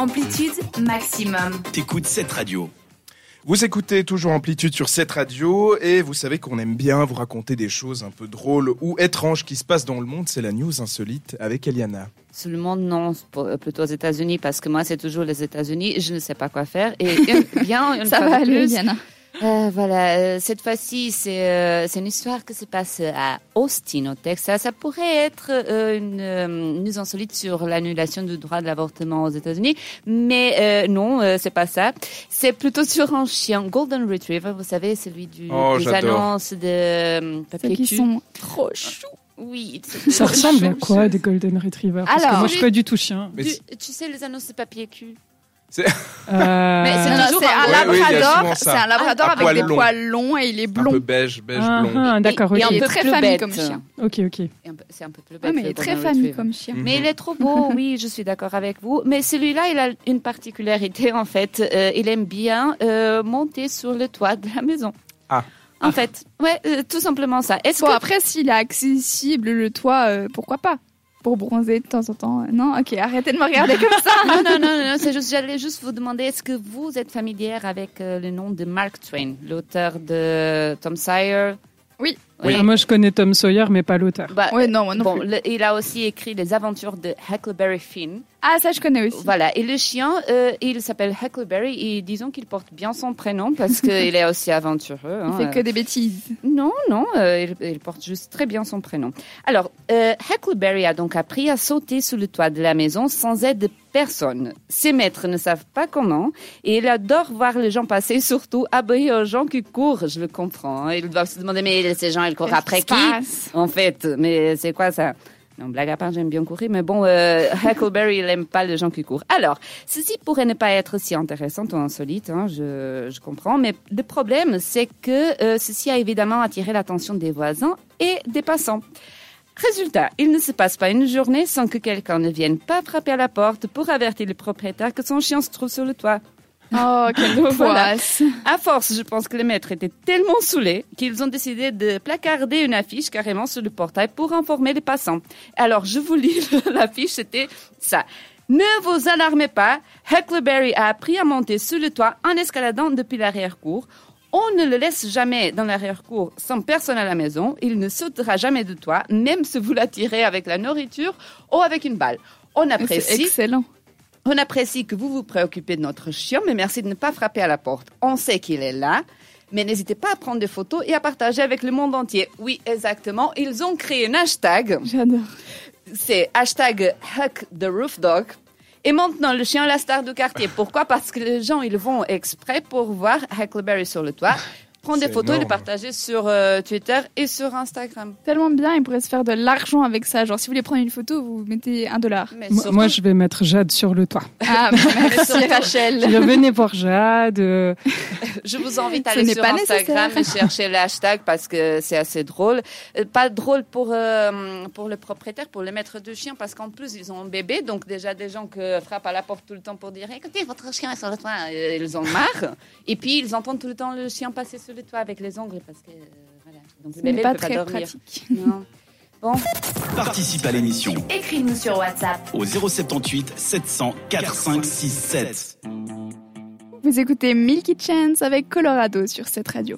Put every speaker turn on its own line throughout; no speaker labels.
Amplitude maximum.
T'écoutes cette radio.
Vous écoutez toujours Amplitude sur cette radio et vous savez qu'on aime bien vous raconter des choses un peu drôles ou étranges qui se passent dans le monde. C'est la news insolite avec Eliana.
Sur le monde, non, euh, plutôt aux États-Unis, parce que moi, c'est toujours les États-Unis. Je ne sais pas quoi faire. Et bien, une
Ça
fois
va
de
aller,
plus,
Eliana.
Euh, voilà, euh, cette fois-ci, c'est euh, c'est une histoire qui se passe à Austin, au Texas. Ça pourrait être euh, une euh, news insolite sur l'annulation du droit de l'avortement aux États-Unis, mais euh, non, euh, c'est pas ça. C'est plutôt sur un chien, Golden Retriever, vous savez, celui du,
Oh,
des annonces de euh, papier
qui sont trop choux.
Oui.
Ça ressemble à quoi des Golden Retrievers? Parce que
Alors,
moi, je suis pas du tout chien.
Du- tu sais, les annonces de papier cul.
Euh,
Mais c'est toujours un-
un
oui,
labrador. C'est un labrador
À
avec
poil
des
long.
poils longs et il est
un
blond.
peu beige, beige
ah,
blond.
ah, D'accord,
Et- et
ok.
un
Il est
peu
très famille comme chien.
Ok, ok.
Un C'est un peu plus bête.
mais il est très famille comme chien.
Mais il est trop beau, oui, je suis d'accord avec vous. Mais celui-là, il a une particularité, en fait. Euh, il aime bien euh, monter sur le toit de la maison.
Ah.
En fait, ouais, euh, tout simplement ça. Est-ce
Bon,
que
après, s'il est accessible, le toit, euh, pourquoi pas? Pour bronzer de temps en temps. Non, ok, arrêtez de me regarder comme ça.
non, non, non, non, c'est juste, j'allais juste vous demander, est-ce que vous êtes familière avec euh, le nom de Mark Twain, l'auteur de Tom Sawyer?
Oui.
Oui.
Ah, moi, je connais Tom Sawyer, mais pas l'auteur.
Bah,
Ouais, non, moi non
bon,
plus.
le- il a aussi écrit les aventures de Huckleberry Finn.
Ah, ça, je connais aussi.
Voilà, et le chien, euh, il s'appelle Huckleberry et disons qu'il porte bien son prénom parce qu'il est aussi aventureux.
Il
hein,
fait
euh.
que des bêtises.
Non, non, euh, il, il porte juste très bien son prénom. Alors, euh, Huckleberry a donc appris à sauter sous le toit de la maison sans aide de personne. Ses maîtres ne savent pas comment et il adore voir les gens passer, surtout aboyer aux gens qui courent. Je le comprends. hein. Ils doivent se demander, mais ces gens, ils courent après qui En fait, mais c'est quoi ça? Non, blague à part, j'aime bien courir, mais bon, euh, Huckleberry, il aime pas les gens qui courent. Alors, ceci pourrait ne pas être si intéressant ou insolite, hein, je, je comprends, mais le problème, c'est que euh, ceci a évidemment attiré l'attention des voisins et des passants. Résultat, il ne se passe pas une journée sans que quelqu'un ne vienne pas frapper à la porte pour avertir le propriétaire que son chien se trouve sur le toit.
Oh, quelle poisse.
À force, je pense que les maîtres étaient tellement saoulés qu'ils ont décidé de placarder une affiche carrément sur le portail pour informer les passants. Alors, je vous lis l'affiche, c'était ça. Ne vous alarmez pas, Huckleberry a appris à monter sur le toit en escaladant depuis l'arrière-cour. On ne le laisse jamais dans l'arrière-cour sans personne à la maison. Il ne sautera jamais de toit, même si vous l'attirez avec la nourriture ou avec une balle. On
C'est
apprécie.
excellent.
On apprécie que vous vous préoccupez de notre chien, mais merci de ne pas frapper à la porte. On sait qu'il est là, mais n'hésitez pas à prendre des photos et à partager avec le monde entier. Oui, exactement. Ils ont créé un hashtag.
J'adore.
C'est hashtag Huck the Roof Dog. Et maintenant, le chien est la star du quartier. Pourquoi? Parce que les gens, ils vont exprès pour voir Huckleberry sur le toit, prendre des photos et les partager sur euh, Twitter et sur Instagram.
Tellement bien, il pourrait se faire de l'argent avec ça. Genre, si vous voulez prendre une photo, vous mettez un dollar.
Mais
Moi,
surtout-
moi, je vais mettre Jade sur le toit.
Ah, merci Rachel.
Je venez voir Jade. euh,
Je vous invite à aller sur
pas
Instagram et chercher le hashtag parce que c'est assez drôle. Euh, Pas drôle pour, euh, pour le propriétaire, pour le maître de chien, parce qu'en plus, ils ont un bébé. Donc, déjà, des gens qui frappent à la porte tout le temps pour dire Écoutez, votre chien est sur le toit. Euh, Ils en marre. Et puis, ils entendent tout le temps le chien passer sur le toit avec les ongles parce que. euh, voilà. Donc, le bébé
pas
peut pas
très
dormir.
pratique.
Non. Bon,
Participe à l'émission
Écris-nous sur WhatsApp.
au 078 700 4567.
Vous écoutez Milky Chance avec Colorado sur cette radio.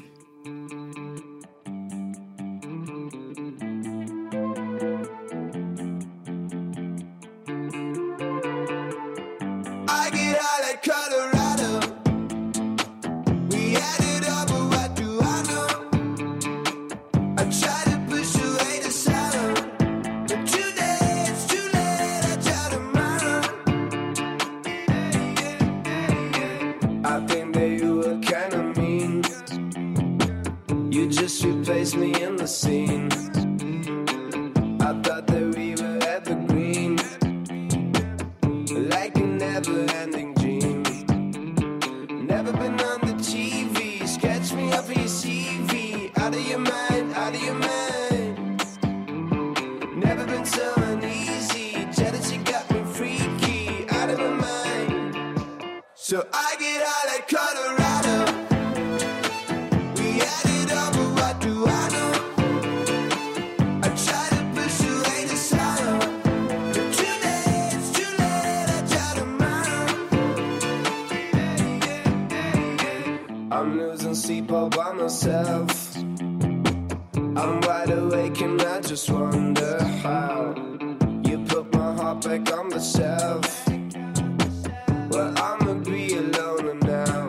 You just replaced me in the scene. I thought that we were evergreen like a never-ending dream. Never been on the TV. Sketch me up for your CV. Out of your mind, out of your mind. Never been so uneasy. Jealousy got me freaky. Out of my mind. So I get high like Colorado. All by myself. I'm wide awake and I just wonder how you put my heart back on the shelf. Well, I'ma be alone now.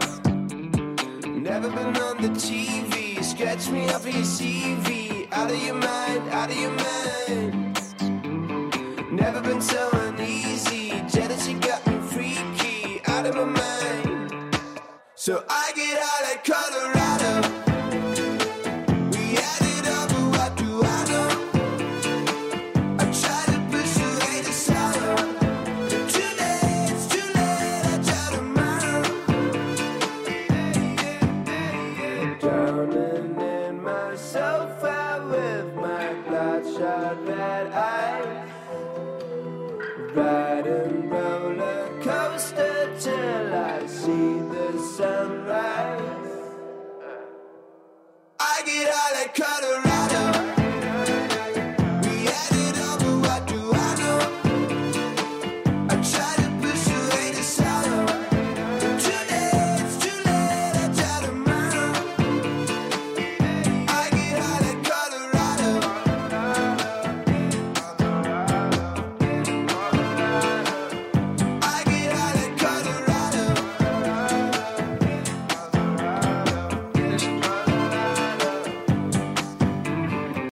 Never been on the TV. Scratch me of your CV. Out of your mind, out of your mind. Never been so uneasy. Jealousy got me So I get out of Colorado. We